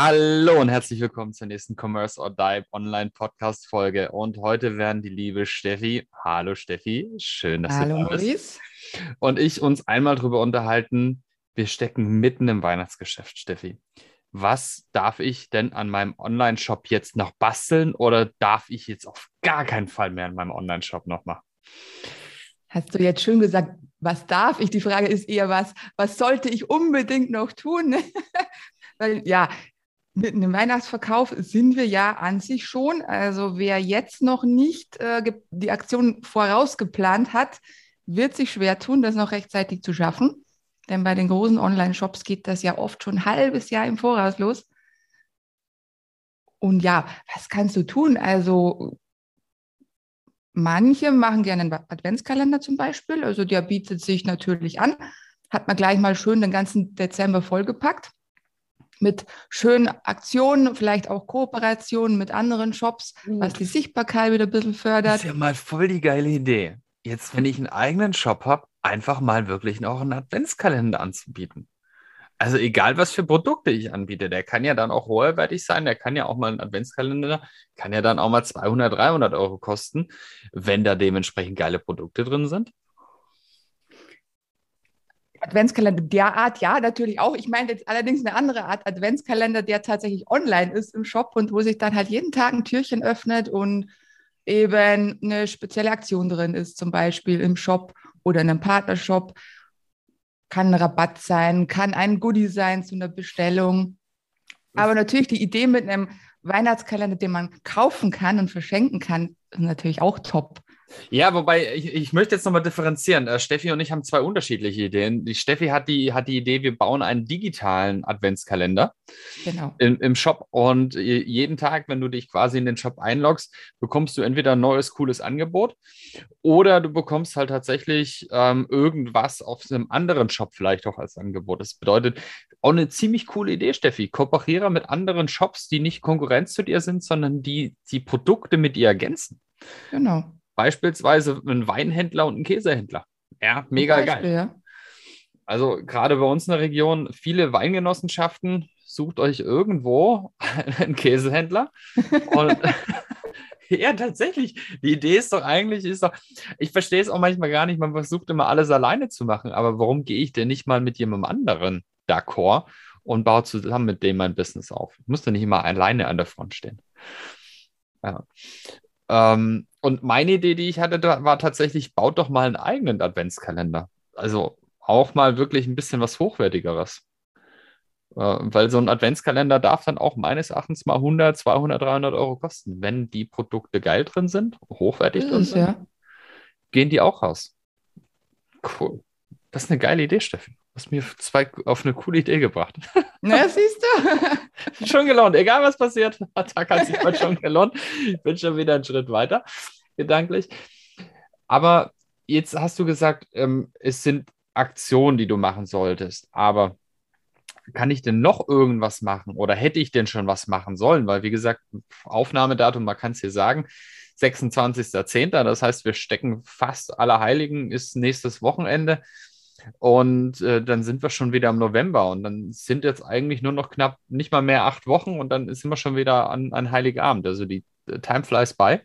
Hallo und herzlich willkommen zur nächsten Commerce or Die Online Podcast Folge. Und heute werden die liebe Steffi, hallo Steffi, schön, dass hallo, du da Maurice. bist. Und ich uns einmal darüber unterhalten. Wir stecken mitten im Weihnachtsgeschäft, Steffi. Was darf ich denn an meinem Online-Shop jetzt noch basteln oder darf ich jetzt auf gar keinen Fall mehr in meinem Online-Shop noch machen? Hast du jetzt schön gesagt, was darf ich? Die Frage ist eher, was, was sollte ich unbedingt noch tun? Weil ja, mit einem Weihnachtsverkauf sind wir ja an sich schon. Also wer jetzt noch nicht äh, die Aktion vorausgeplant hat, wird sich schwer tun, das noch rechtzeitig zu schaffen. Denn bei den großen Online-Shops geht das ja oft schon ein halbes Jahr im Voraus los. Und ja, was kannst du tun? Also manche machen gerne einen Adventskalender zum Beispiel. Also der bietet sich natürlich an. Hat man gleich mal schön den ganzen Dezember vollgepackt mit schönen Aktionen, vielleicht auch Kooperationen mit anderen Shops, was die Sichtbarkeit wieder ein bisschen fördert. Das ist ja mal voll die geile Idee. Jetzt, wenn ich einen eigenen Shop habe, einfach mal wirklich noch einen Adventskalender anzubieten. Also egal, was für Produkte ich anbiete, der kann ja dann auch hoherwertig sein, der kann ja auch mal ein Adventskalender, kann ja dann auch mal 200, 300 Euro kosten, wenn da dementsprechend geile Produkte drin sind. Adventskalender der Art, ja, natürlich auch. Ich meine jetzt allerdings eine andere Art Adventskalender, der tatsächlich online ist im Shop und wo sich dann halt jeden Tag ein Türchen öffnet und eben eine spezielle Aktion drin ist, zum Beispiel im Shop oder in einem Partnershop. Kann ein Rabatt sein, kann ein Goodie sein zu einer Bestellung. Aber natürlich die Idee mit einem Weihnachtskalender, den man kaufen kann und verschenken kann, ist natürlich auch top. Ja, wobei ich, ich möchte jetzt nochmal differenzieren. Äh, Steffi und ich haben zwei unterschiedliche Ideen. Die Steffi hat die, hat die Idee, wir bauen einen digitalen Adventskalender genau. im, im Shop und jeden Tag, wenn du dich quasi in den Shop einloggst, bekommst du entweder ein neues, cooles Angebot oder du bekommst halt tatsächlich ähm, irgendwas auf einem anderen Shop vielleicht auch als Angebot. Das bedeutet auch eine ziemlich coole Idee, Steffi. Kooperiere mit anderen Shops, die nicht Konkurrenz zu dir sind, sondern die die Produkte mit dir ergänzen. Genau. Beispielsweise ein Weinhändler und ein Käsehändler. Ja, mega Beispiel, geil. Ja. Also gerade bei uns in der Region viele Weingenossenschaften. Sucht euch irgendwo einen Käsehändler. Und ja, tatsächlich. Die Idee ist doch eigentlich, ist doch, ich verstehe es auch manchmal gar nicht, man versucht immer alles alleine zu machen. Aber warum gehe ich denn nicht mal mit jemandem anderen d'accord und baue zusammen mit dem mein Business auf? Ich muss doch nicht immer alleine an der Front stehen. Ja. Ähm, und meine Idee, die ich hatte, war tatsächlich, baut doch mal einen eigenen Adventskalender. Also auch mal wirklich ein bisschen was Hochwertigeres. Äh, weil so ein Adventskalender darf dann auch meines Erachtens mal 100, 200, 300 Euro kosten. Wenn die Produkte geil drin sind, hochwertig drin sind, ja. gehen die auch raus. Cool. Das ist eine geile Idee, Steffen hast mir zwei auf eine coole Idee gebracht. Na, siehst du? schon gelohnt. Egal was passiert, der Tag hat sich schon gelohnt. Ich bin schon wieder einen Schritt weiter, gedanklich. Aber jetzt hast du gesagt, ähm, es sind Aktionen, die du machen solltest. Aber kann ich denn noch irgendwas machen oder hätte ich denn schon was machen sollen? Weil, wie gesagt, Aufnahmedatum, man kann es hier sagen, 26.10. Das heißt, wir stecken fast alle Heiligen, ist nächstes Wochenende. Und äh, dann sind wir schon wieder im November und dann sind jetzt eigentlich nur noch knapp nicht mal mehr acht Wochen und dann sind wir schon wieder an, an Heiligabend. Also die äh, Time flies by.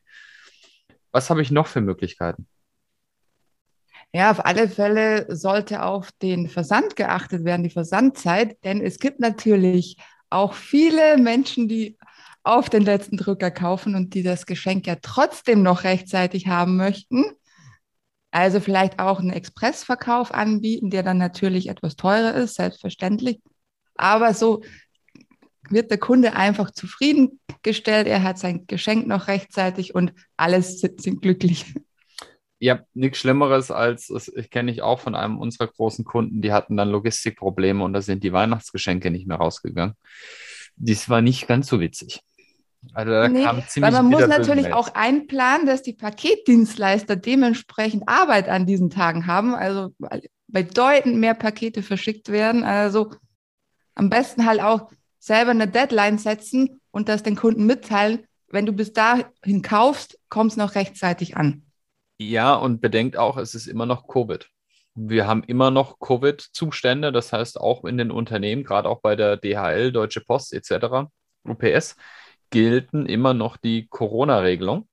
Was habe ich noch für Möglichkeiten? Ja, auf alle Fälle sollte auf den Versand geachtet werden, die Versandzeit, denn es gibt natürlich auch viele Menschen, die auf den letzten Drücker kaufen und die das Geschenk ja trotzdem noch rechtzeitig haben möchten. Also vielleicht auch einen Expressverkauf anbieten, der dann natürlich etwas teurer ist, selbstverständlich. Aber so wird der Kunde einfach zufriedengestellt. Er hat sein Geschenk noch rechtzeitig und alles sind, glücklich. Ja, nichts Schlimmeres als, ich kenne ich auch von einem unserer großen Kunden, die hatten dann Logistikprobleme und da sind die Weihnachtsgeschenke nicht mehr rausgegangen. Dies war nicht ganz so witzig. Also da nee, kam ziemlich weil man muss natürlich Mails. auch einplanen, dass die Paketdienstleister dementsprechend Arbeit an diesen Tagen haben. Also bedeutend mehr Pakete verschickt werden. Also am besten halt auch selber eine Deadline setzen und das den Kunden mitteilen. Wenn du bis dahin kaufst, kommst noch rechtzeitig an. Ja, und bedenkt auch, es ist immer noch Covid. Wir haben immer noch Covid-Zustände, das heißt auch in den Unternehmen, gerade auch bei der DHL, Deutsche Post etc., UPS, gelten immer noch die Corona-Regelung.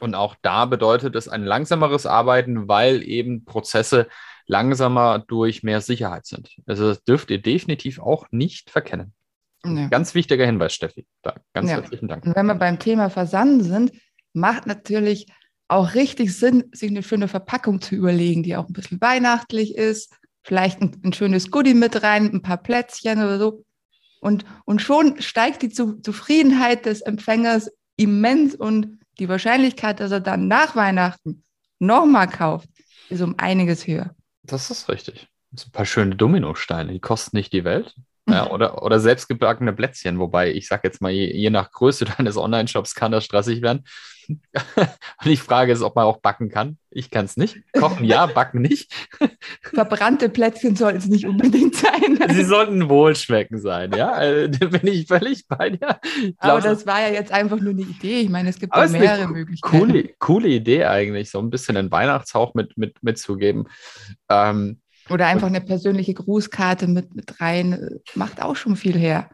Und auch da bedeutet es ein langsameres Arbeiten, weil eben Prozesse langsamer durch mehr Sicherheit sind. Also das dürft ihr definitiv auch nicht verkennen. Nee. Ganz wichtiger Hinweis, Steffi. Da, ganz ja. herzlichen Dank. Und wenn wir beim Thema Versand sind, macht natürlich auch richtig Sinn, sich eine schöne Verpackung zu überlegen, die auch ein bisschen weihnachtlich ist. Vielleicht ein, ein schönes Goodie mit rein, ein paar Plätzchen oder so. Und, und schon steigt die Zufriedenheit des Empfängers immens und die Wahrscheinlichkeit, dass er dann nach Weihnachten nochmal kauft, ist um einiges höher. Das ist richtig. Das ein paar schöne Dominosteine, die kosten nicht die Welt. Ja, oder, oder selbstgebackene Plätzchen, wobei ich sage jetzt mal, je, je nach Größe deines Online-Shops kann das stressig werden. Und die Frage ist, ob man auch backen kann. Ich kann es nicht. Kochen ja, backen nicht. Verbrannte Plätzchen sollten es nicht unbedingt sein. Sie sollten wohlschmecken sein, ja. Also, da bin ich völlig bei dir. Aber das war ja jetzt einfach nur eine Idee. Ich meine, es gibt ja mehrere Möglichkeiten. Coole, coole Idee eigentlich, so ein bisschen einen Weihnachtshauch mit, mit, mitzugeben. Ähm, oder einfach eine persönliche Grußkarte mit, mit rein, macht auch schon viel her.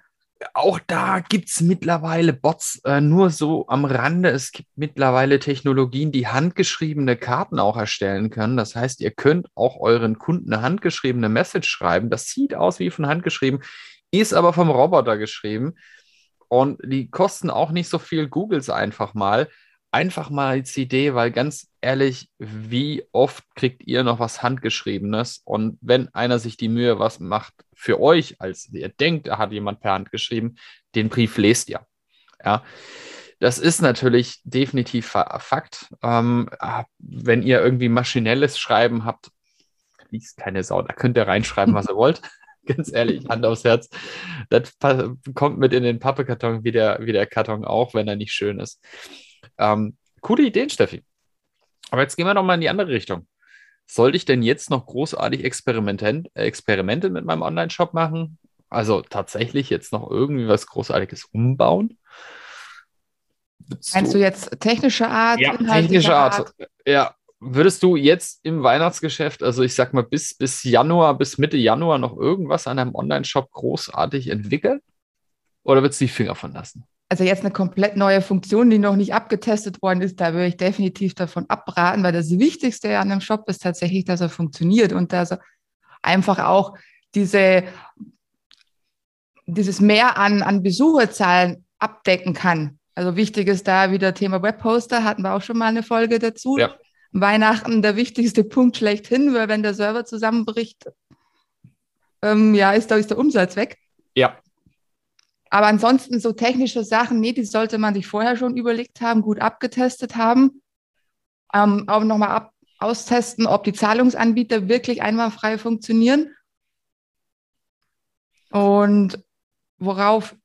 Auch da gibt es mittlerweile Bots, äh, nur so am Rande. Es gibt mittlerweile Technologien, die handgeschriebene Karten auch erstellen können. Das heißt, ihr könnt auch euren Kunden eine handgeschriebene Message schreiben. Das sieht aus wie von Hand geschrieben, ist aber vom Roboter geschrieben. Und die kosten auch nicht so viel. Googles einfach mal einfach mal als Idee, weil ganz ehrlich, wie oft kriegt ihr noch was Handgeschriebenes? Und wenn einer sich die Mühe was macht für euch, als ihr denkt, er hat jemand per Hand geschrieben, den Brief lest ihr. Ja. Das ist natürlich definitiv Fakt. Ähm, ah, wenn ihr irgendwie maschinelles Schreiben habt, liest keine Sau, da könnt ihr reinschreiben, was ihr wollt. Ganz ehrlich, Hand aufs Herz. Das kommt mit in den Pappekarton wie der, wie der Karton auch, wenn er nicht schön ist. Ähm, coole Ideen, Steffi. Aber jetzt gehen wir noch mal in die andere Richtung. Sollte ich denn jetzt noch großartig Experimente mit meinem Online-Shop machen? Also tatsächlich jetzt noch irgendwie was Großartiges umbauen? Meinst du jetzt technische Art? Ja, technische Art. Art? Ja. Würdest du jetzt im Weihnachtsgeschäft, also ich sag mal bis, bis Januar, bis Mitte Januar noch irgendwas an einem Online-Shop großartig entwickeln? Oder würdest du die Finger von lassen? Also jetzt eine komplett neue Funktion, die noch nicht abgetestet worden ist, da würde ich definitiv davon abraten, weil das Wichtigste an einem Shop ist tatsächlich, dass er funktioniert und dass er einfach auch diese, dieses Mehr an, an Besucherzahlen abdecken kann. Also wichtig ist da wieder Thema Webposter, hatten wir auch schon mal eine Folge dazu. Ja. Weihnachten der wichtigste Punkt schlechthin, weil wenn der Server zusammenbricht, ähm, ja, ist da ist der Umsatz weg. Ja. Aber ansonsten so technische Sachen, nee, die sollte man sich vorher schon überlegt haben, gut abgetestet haben. Ähm, auch nochmal austesten, ob die Zahlungsanbieter wirklich einwandfrei funktionieren. Und worauf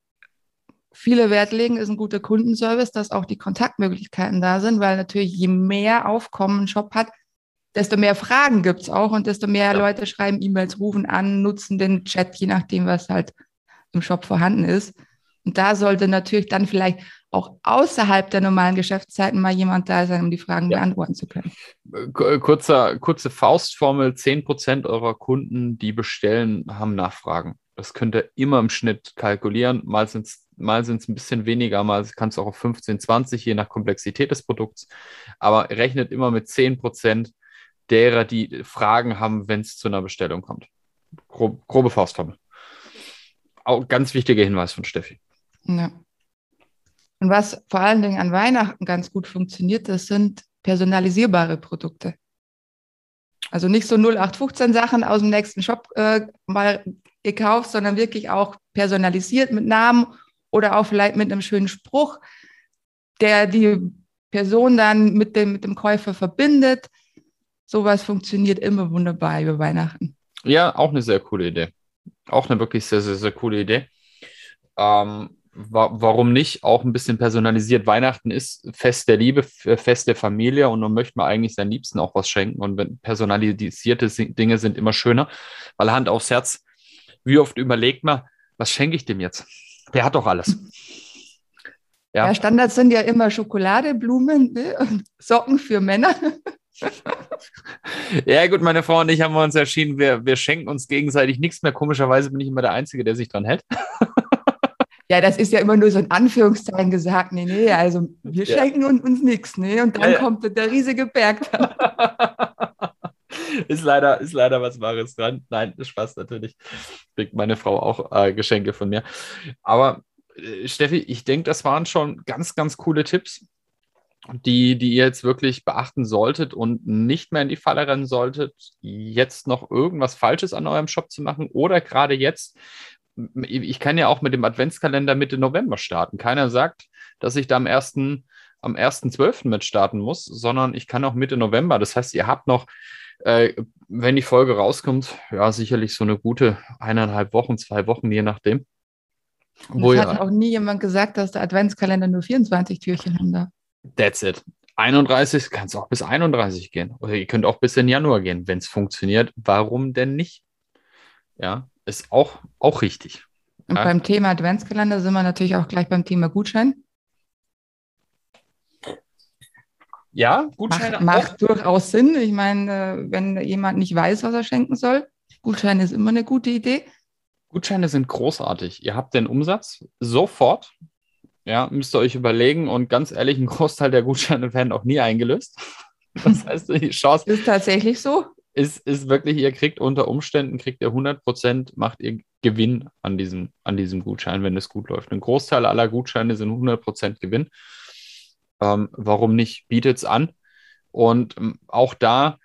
viele Wert legen, ist ein guter Kundenservice, dass auch die Kontaktmöglichkeiten da sind, weil natürlich je mehr Aufkommen ein Shop hat, desto mehr Fragen gibt es auch und desto mehr ja. Leute schreiben E-Mails, rufen an, nutzen den Chat, je nachdem, was halt im Shop vorhanden ist. Und da sollte natürlich dann vielleicht auch außerhalb der normalen Geschäftszeiten mal jemand da sein, um die Fragen ja. beantworten zu können. Kurzer, kurze Faustformel: 10% eurer Kunden, die bestellen, haben Nachfragen. Das könnt ihr immer im Schnitt kalkulieren. Mal sind es mal sind's ein bisschen weniger, mal kannst du auch auf 15, 20, je nach Komplexität des Produkts. Aber rechnet immer mit 10% derer, die Fragen haben, wenn es zu einer Bestellung kommt. Grob, grobe Faustformel auch ganz wichtiger Hinweis von Steffi. Ja. Und was vor allen Dingen an Weihnachten ganz gut funktioniert, das sind personalisierbare Produkte. Also nicht so 0815 Sachen aus dem nächsten Shop äh, mal gekauft, sondern wirklich auch personalisiert mit Namen oder auch vielleicht mit einem schönen Spruch, der die Person dann mit dem, mit dem Käufer verbindet. Sowas funktioniert immer wunderbar über Weihnachten. Ja, auch eine sehr coole Idee. Auch eine wirklich sehr, sehr, sehr coole Idee. Ähm, wa warum nicht? Auch ein bisschen personalisiert. Weihnachten ist Fest der Liebe, Fest der Familie und man möchte man eigentlich seinen Liebsten auch was schenken. Und wenn personalisierte Dinge sind immer schöner, weil Hand aufs Herz, wie oft überlegt man, was schenke ich dem jetzt? Der hat doch alles. Ja, ja Standards sind ja immer Schokolade, Blumen ne? und Socken für Männer. Ja, gut, meine Frau und ich haben uns entschieden, wir, wir schenken uns gegenseitig nichts mehr. Komischerweise bin ich immer der Einzige, der sich dran hält. Ja, das ist ja immer nur so in Anführungszeichen gesagt. Nee, nee, also wir ja. schenken uns, uns nichts. Nee, und dann ja, ja. kommt der riesige Berg. ist, leider, ist leider was Wahres dran. Nein, Spaß natürlich. Kriegt meine Frau auch äh, Geschenke von mir. Aber äh, Steffi, ich denke, das waren schon ganz, ganz coole Tipps, die, die ihr jetzt wirklich beachten solltet und nicht mehr in die Falle rennen solltet, jetzt noch irgendwas Falsches an eurem Shop zu machen oder gerade jetzt ich kann ja auch mit dem Adventskalender Mitte November starten. Keiner sagt, dass ich da am 1. am 1.12. mit starten muss, sondern ich kann auch Mitte November. Das heißt, ihr habt noch, äh, wenn die Folge rauskommt, ja, sicherlich so eine gute eineinhalb Wochen, zwei Wochen, je nachdem. Und es hat auch nie jemand gesagt, dass der Adventskalender nur 24 Türchen haben darf. That's it. 31 kann es auch bis 31 gehen. Oder ihr könnt auch bis in Januar gehen, wenn es funktioniert. Warum denn nicht? Ja, ist auch, auch richtig. Und ja. beim Thema Adventskalender sind wir natürlich auch gleich beim Thema Gutschein. Ja, Gutscheine macht, macht durchaus Sinn. Ich meine, wenn jemand nicht weiß, was er schenken soll, Gutschein ist immer eine gute Idee. Gutscheine sind großartig. Ihr habt den Umsatz sofort. Ja, müsst ihr euch überlegen. Und ganz ehrlich, ein Großteil der Gutscheine werden auch nie eingelöst. Das heißt, die Chance. Ist tatsächlich so? ist, ist wirklich, ihr kriegt unter Umständen, kriegt ihr 100 Prozent, macht ihr Gewinn an diesem, an diesem Gutschein, wenn es gut läuft. Ein Großteil aller Gutscheine sind 100 Prozent Gewinn. Ähm, warum nicht? Bietet es an. Und ähm, auch da,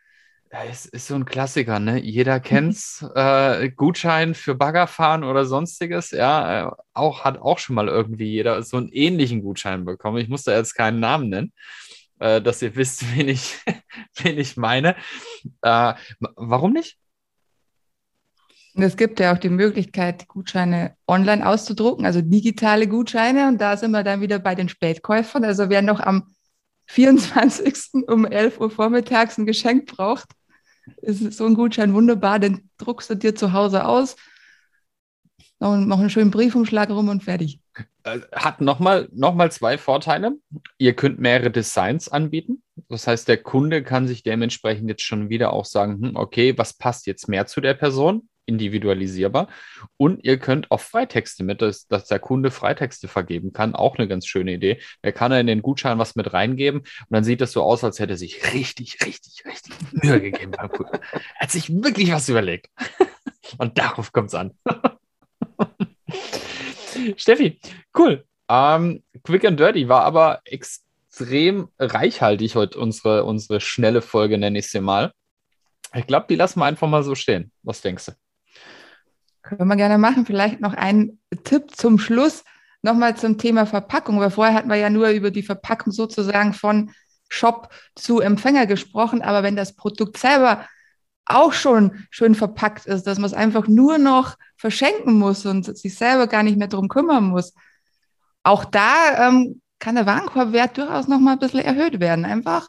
ja, es ist so ein Klassiker, ne? Jeder kennt's. Äh, Gutschein für Baggerfahren oder sonstiges, ja, äh, auch hat auch schon mal irgendwie jeder so einen ähnlichen Gutschein bekommen. Ich muss da jetzt keinen Namen nennen äh, dass ihr wisst, wen ich, wen ich meine. Äh, warum nicht? Es gibt ja auch die Möglichkeit, Gutscheine online auszudrucken, also digitale Gutscheine. Und da sind wir dann wieder bei den Spätkäufern. Also wer noch am 24. um 11 Uhr vormittags ein Geschenk braucht, ist so ein Gutschein wunderbar. Den druckst du dir zu Hause aus, noch, noch einen schönen Briefumschlag rum und fertig. Äh, hat nochmal noch mal zwei Vorteile. Ihr könnt mehrere Designs anbieten. Das heißt, der Kunde kann sich dementsprechend jetzt schon wieder auch sagen, hm, okay, was passt jetzt mehr zu der Person? Individualisierbar. Und ihr könnt auch Freitexte mit, dass, dass der Kunde Freitexte vergeben kann. Auch eine ganz schöne Idee. Er kann in den Gutschein was mit reingeben und dann sieht das so aus, als hätte er sich richtig, richtig, richtig Mühe gegeben Er hat sich wirklich was überlegt. Und darauf kommt es an. Steffi, cool. Ähm, Quick and Dirty war aber extrem reichhaltig heute unsere, unsere schnelle Folge, nenne ich sie mal. Ich glaube, die lassen wir einfach mal so stehen. Was denkst du? Können wir gerne machen. Vielleicht noch ein Tipp zum Schluss. Nochmal zum Thema Verpackung, weil vorher hatten wir ja nur über die Verpackung sozusagen von Shop zu Empfänger gesprochen. Aber wenn das Produkt selber auch schon schön verpackt ist, dass man es einfach nur noch verschenken muss und sich selber gar nicht mehr darum kümmern muss. Auch da ähm, kann der Warenkorbwert durchaus noch mal ein bisschen erhöht werden. Einfach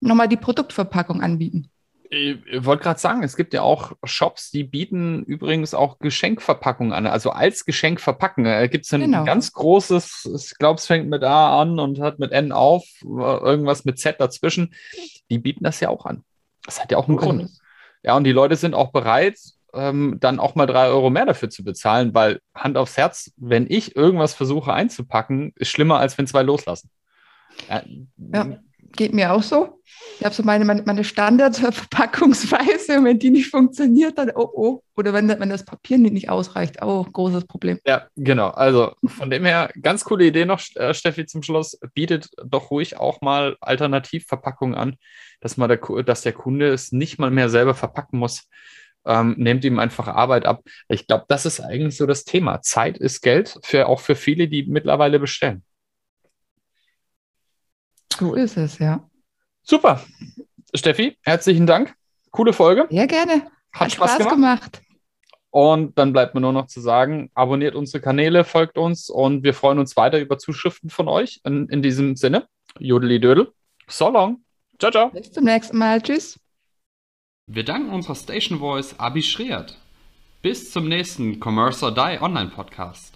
nochmal die Produktverpackung anbieten. Ich wollte gerade sagen, es gibt ja auch Shops, die bieten übrigens auch Geschenkverpackungen an. Also als Geschenk verpacken. Da gibt es ein genau. ganz großes, ich glaube, es fängt mit A an und hat mit N auf, irgendwas mit Z dazwischen. Die bieten das ja auch an. Das hat ja auch einen Grund. Ja, und die Leute sind auch bereit, ähm, dann auch mal drei Euro mehr dafür zu bezahlen, weil Hand aufs Herz, wenn ich irgendwas versuche einzupacken, ist schlimmer, als wenn zwei loslassen. Ja, ja geht mir auch so. Ich habe so meine, meine, Standardverpackungsweise und wenn die nicht funktioniert, dann oh oh. Oder wenn, wenn das Papier nicht ausreicht, auch oh, großes Problem. Ja, genau. Also von dem her, ganz coole Idee noch, äh, Steffi, zum Schluss. Bietet doch ruhig auch mal Alternativverpackungen an, dass, mal der, dass der Kunde es nicht mal mehr selber verpacken muss. Ähm, nehmt ihm einfach Arbeit ab. Ich glaube, das ist eigentlich so das Thema. Zeit ist Geld, für, auch für viele, die mittlerweile bestellen. So ist es, ja. Super. Steffi, herzlichen Dank. Coole Folge. Ja, gerne. Hat, Hat Spaß, Spaß gemacht. gemacht. Und dann bleibt mir nur noch zu sagen, abonniert unsere Kanäle, folgt uns und wir freuen uns weiter über Zuschriften von euch. In, in diesem Sinne, Jodeli Dödel. So long. Ciao, ciao. Bis zum nächsten Mal. Tschüss. Wir danken unserer Station Voice Abi Schreert. Bis zum nächsten Commerce or Die Online Podcast.